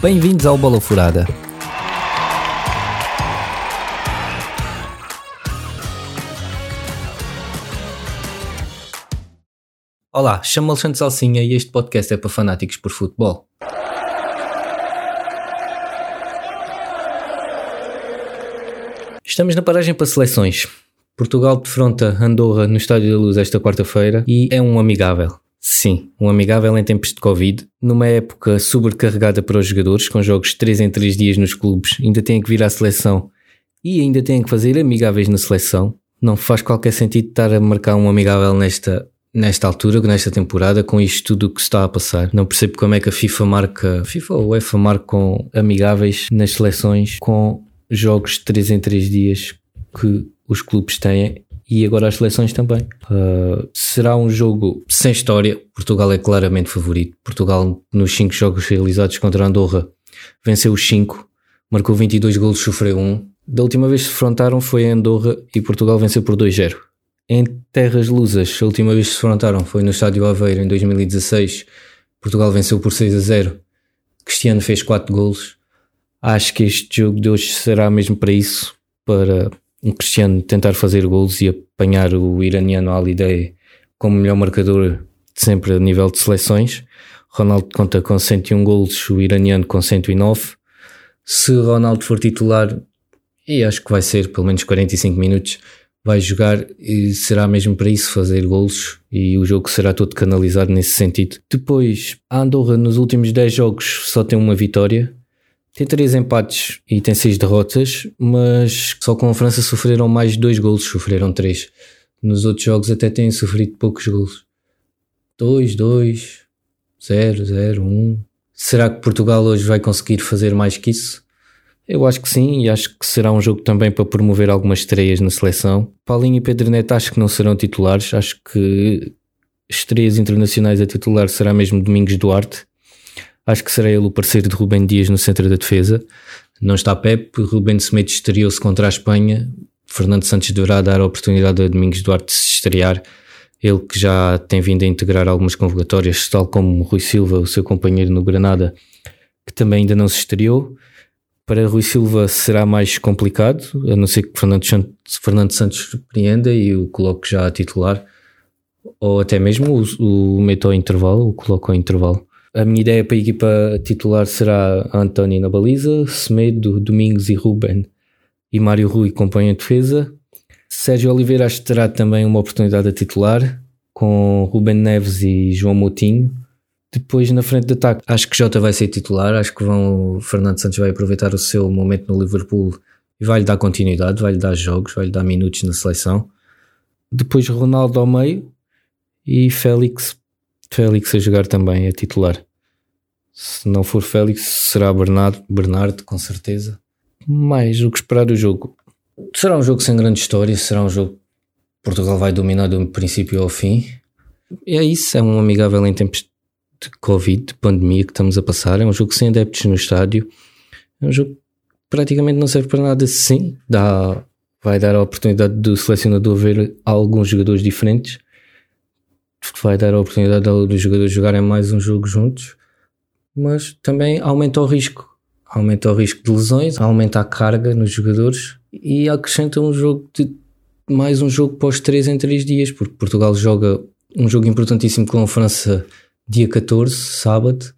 Bem-vindos ao Bola Furada. Olá, chamo-me Alexandre Salsinha e este podcast é para fanáticos por futebol. Estamos na paragem para seleções. Portugal defronta Andorra no Estádio da Luz esta quarta-feira e é um amigável. Sim, um amigável em tempos de Covid, numa época sobrecarregada para os jogadores, com jogos de 3 em 3 dias nos clubes, ainda têm que vir à seleção e ainda têm que fazer amigáveis na seleção. Não faz qualquer sentido estar a marcar um amigável nesta, nesta altura, nesta temporada, com isto tudo o que está a passar. Não percebo como é que a FIFA marca, FIFA ou UEFA marcam amigáveis nas seleções com jogos de 3 em 3 dias que os clubes têm e agora as seleções também. Uh, será um jogo sem história. Portugal é claramente favorito. Portugal, nos 5 jogos realizados contra Andorra, venceu os 5, marcou 22 golos, sofreu 1. Da última vez que se defrontaram foi em Andorra e Portugal venceu por 2-0. Em terras lusas, a última vez que se defrontaram foi no Estádio Aveiro em 2016. Portugal venceu por 6 a 0. Cristiano fez 4 golos. Acho que este jogo de hoje será mesmo para isso, para um Cristiano tentar fazer gols e apanhar o iraniano Ali Day como melhor marcador de sempre a nível de seleções. Ronaldo conta com 101 gols, o iraniano com 109. Se Ronaldo for titular, e acho que vai ser pelo menos 45 minutos, vai jogar e será mesmo para isso fazer gols e o jogo será todo canalizado nesse sentido. Depois, a Andorra nos últimos 10 jogos só tem uma vitória, tem três empates e tem seis derrotas, mas só com a França sofreram mais dois golos, sofreram três. Nos outros jogos até têm sofrido poucos golos. 2, 2, 0, 0, 1. Será que Portugal hoje vai conseguir fazer mais que isso? Eu acho que sim, e acho que será um jogo também para promover algumas estreias na seleção. Paulinho e Pedro Neto acho que não serão titulares, acho que estreias internacionais a titular será mesmo Domingos Duarte, Acho que será ele o parceiro de Rubem Dias no centro da defesa. Não está Pep, Rubem Semedo estreou-se contra a Espanha. Fernando Santos deverá dar a oportunidade a Domingos Duarte de se estrear. Ele que já tem vindo a integrar algumas convocatórias, tal como Rui Silva, o seu companheiro no Granada, que também ainda não se estreou. Para Rui Silva será mais complicado, a não ser que Fernando, Fernando Santos surpreenda e o coloque já a titular, ou até mesmo o, o meta ao intervalo, o coloque ao intervalo. A minha ideia para a equipa titular será António na baliza, Semedo, Domingos e Ruben e Mário Rui compõem a defesa. Sérgio Oliveira acho que terá também uma oportunidade a titular com Ruben Neves e João Moutinho. Depois na frente de ataque acho que Jota vai ser titular, acho que vão, Fernando Santos vai aproveitar o seu momento no Liverpool e vai-lhe dar continuidade, vai-lhe dar jogos, vai-lhe dar minutos na seleção. Depois Ronaldo ao meio e Félix Félix a jogar também é titular. Se não for Félix, será Bernardo, Bernardo com certeza. Mais o que esperar do jogo. Será um jogo sem grande história, será um jogo que Portugal vai dominar do princípio ao fim. E é isso, é um amigável em tempos de Covid, de pandemia que estamos a passar. É um jogo sem adeptos no estádio. É um jogo que praticamente não serve para nada. Sim, dá, vai dar a oportunidade do selecionador ver alguns jogadores diferentes vai dar a oportunidade dos jogadores jogarem mais um jogo juntos, mas também aumenta o risco. Aumenta o risco de lesões, aumenta a carga nos jogadores e acrescenta um jogo de mais um jogo pós 3 em 3 dias, porque Portugal joga um jogo importantíssimo com a França dia 14, sábado,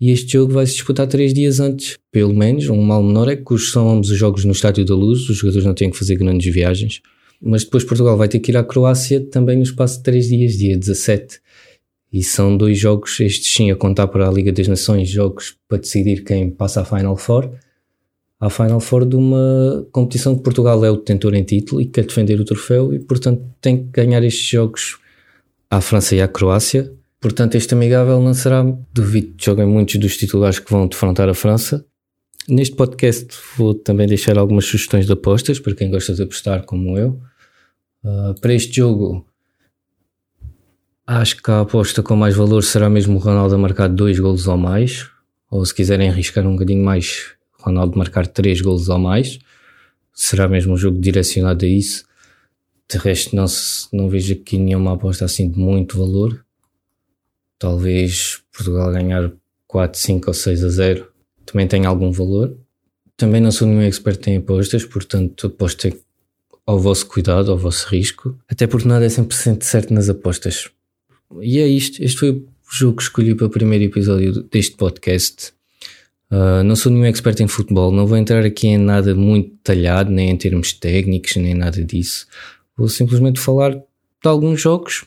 e este jogo vai se disputar 3 dias antes, pelo menos. Um mal menor é que são ambos os jogos no Estádio da Luz, os jogadores não têm que fazer grandes viagens. Mas depois Portugal vai ter que ir à Croácia também no espaço de 3 dias, dia 17. E são dois jogos, estes sim a contar para a Liga das Nações, jogos para decidir quem passa à Final Four. À Final Four de uma competição que Portugal é o detentor em título e quer defender o troféu e, portanto, tem que ganhar estes jogos à França e à Croácia. Portanto, este amigável não será, duvido que joguem muitos dos titulares que vão defrontar a França. Neste podcast vou também deixar algumas sugestões de apostas para quem gosta de apostar como eu. Uh, para este jogo, acho que a aposta com mais valor será mesmo o Ronaldo a marcar dois golos ou mais. Ou se quiserem arriscar um bocadinho mais, Ronaldo marcar três golos ou mais. Será mesmo um jogo direcionado a isso. De resto, não, não vejo aqui nenhuma aposta assim de muito valor. talvez Portugal ganhar 4, 5 ou 6 a 0 também tem algum valor. Também não sou nenhum expert em apostas, portanto aposto ao vosso cuidado, ao vosso risco, até porque nada é 100% certo nas apostas. E é isto, este foi o jogo que escolhi para o primeiro episódio deste podcast. Uh, não sou nenhum expert em futebol, não vou entrar aqui em nada muito detalhado, nem em termos técnicos, nem nada disso. Vou simplesmente falar de alguns jogos,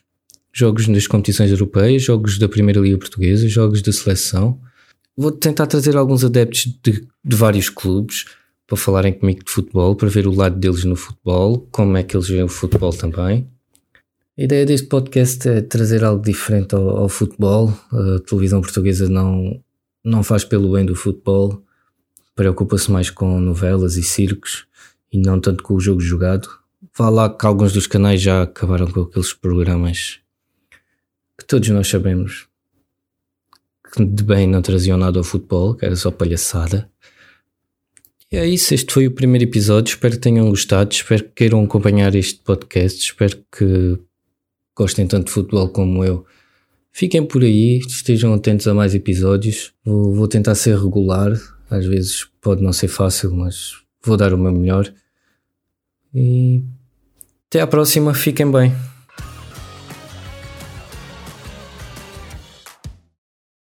jogos das competições europeias, jogos da Primeira Liga Portuguesa, jogos da seleção. Vou tentar trazer alguns adeptos de, de vários clubes para falarem comigo de futebol, para ver o lado deles no futebol, como é que eles veem o futebol também. A ideia deste podcast é trazer algo diferente ao, ao futebol. A televisão portuguesa não, não faz pelo bem do futebol, preocupa-se mais com novelas e circos e não tanto com o jogo jogado. Vá lá que alguns dos canais já acabaram com aqueles programas que todos nós sabemos que de bem não traziam nada ao futebol, que era só palhaçada. E é isso, este foi o primeiro episódio. Espero que tenham gostado, espero que queiram acompanhar este podcast, espero que gostem tanto de futebol como eu. Fiquem por aí, estejam atentos a mais episódios. Vou, vou tentar ser regular, às vezes pode não ser fácil, mas vou dar o meu melhor. E até à próxima, fiquem bem.